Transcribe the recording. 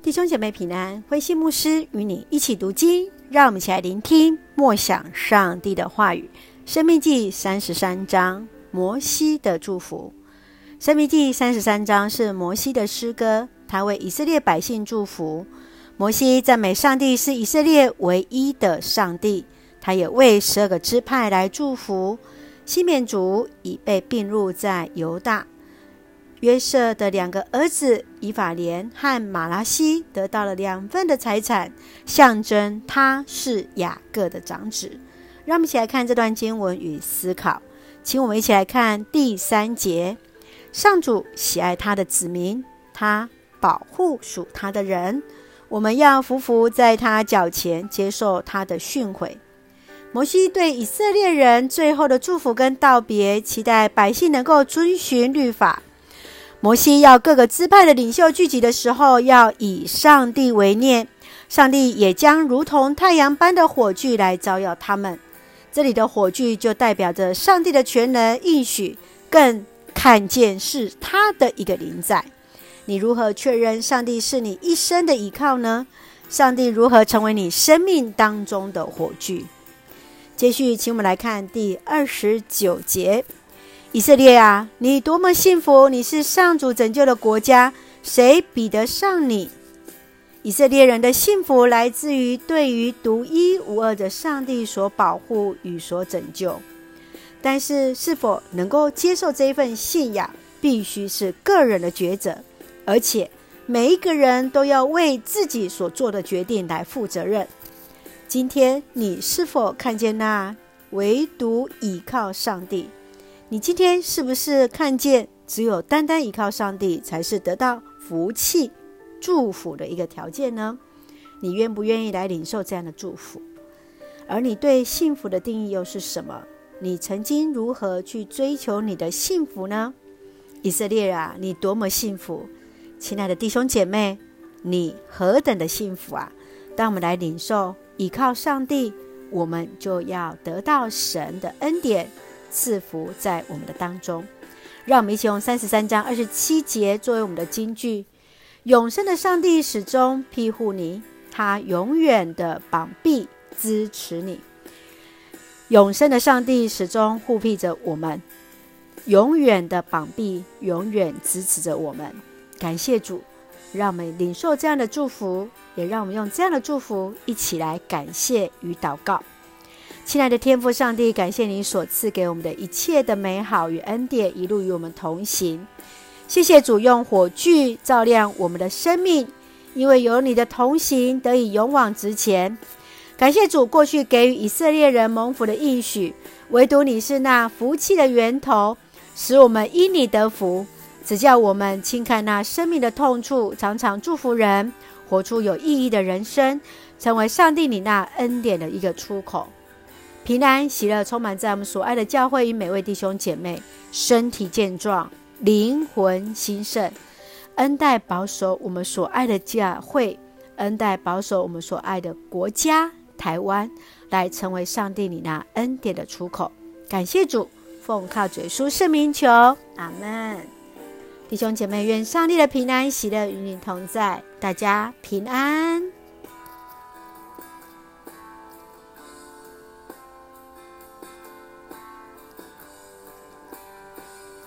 弟兄姐妹平安，慧馨牧师与你一起读经，让我们一起来聆听默想上帝的话语。生命记三十三章，摩西的祝福。生命记三十三章是摩西的诗歌，他为以色列百姓祝福。摩西赞美上帝是以色列唯一的上帝，他也为十二个支派来祝福。西缅族已被并入在犹大。约瑟的两个儿子以法莲和玛拉西得到了两份的财产，象征他是雅各的长子。让我们一起来看这段经文与思考。请我们一起来看第三节：上主喜爱他的子民，他保护属他的人。我们要匍匐在他脚前，接受他的训诲。摩西对以色列人最后的祝福跟道别，期待百姓能够遵循律法。摩西要各个支派的领袖聚集的时候，要以上帝为念。上帝也将如同太阳般的火炬来照耀他们。这里的火炬就代表着上帝的全能应许，更看见是他的一个临在。你如何确认上帝是你一生的依靠呢？上帝如何成为你生命当中的火炬？接续，请我们来看第二十九节。以色列啊，你多么幸福！你是上主拯救的国家，谁比得上你？以色列人的幸福来自于对于独一无二的上帝所保护与所拯救。但是，是否能够接受这一份信仰，必须是个人的抉择，而且每一个人都要为自己所做的决定来负责任。今天，你是否看见那唯独倚靠上帝？你今天是不是看见，只有单单依靠上帝，才是得到福气、祝福的一个条件呢？你愿不愿意来领受这样的祝福？而你对幸福的定义又是什么？你曾经如何去追求你的幸福呢？以色列啊，你多么幸福！亲爱的弟兄姐妹，你何等的幸福啊！当我们来领受依靠上帝，我们就要得到神的恩典。赐福在我们的当中，让我们一起用三十三章二十七节作为我们的金句：永生的上帝始终庇护你，他永远的膀臂支持你。永生的上帝始终护庇着我们，永远的膀臂永远支持着我们。感谢主，让我们领受这样的祝福，也让我们用这样的祝福一起来感谢与祷告。亲爱的天父上帝，感谢你所赐给我们的一切的美好与恩典，一路与我们同行。谢谢主用火炬照亮我们的生命，因为有你的同行，得以勇往直前。感谢主过去给予以色列人蒙福的应许，唯独你是那福气的源头，使我们因你得福，只叫我们轻看那生命的痛处，常常祝福人，活出有意义的人生，成为上帝你那恩典的一个出口。平安喜乐充满在我们所爱的教会与每位弟兄姐妹，身体健壮，灵魂兴盛，恩待保守我们所爱的教会，恩待保守我们所爱的国家台湾，来成为上帝你那恩典的出口。感谢主，奉靠主耶稣圣名求，阿门。弟兄姐妹，愿上帝的平安喜乐与你同在，大家平安。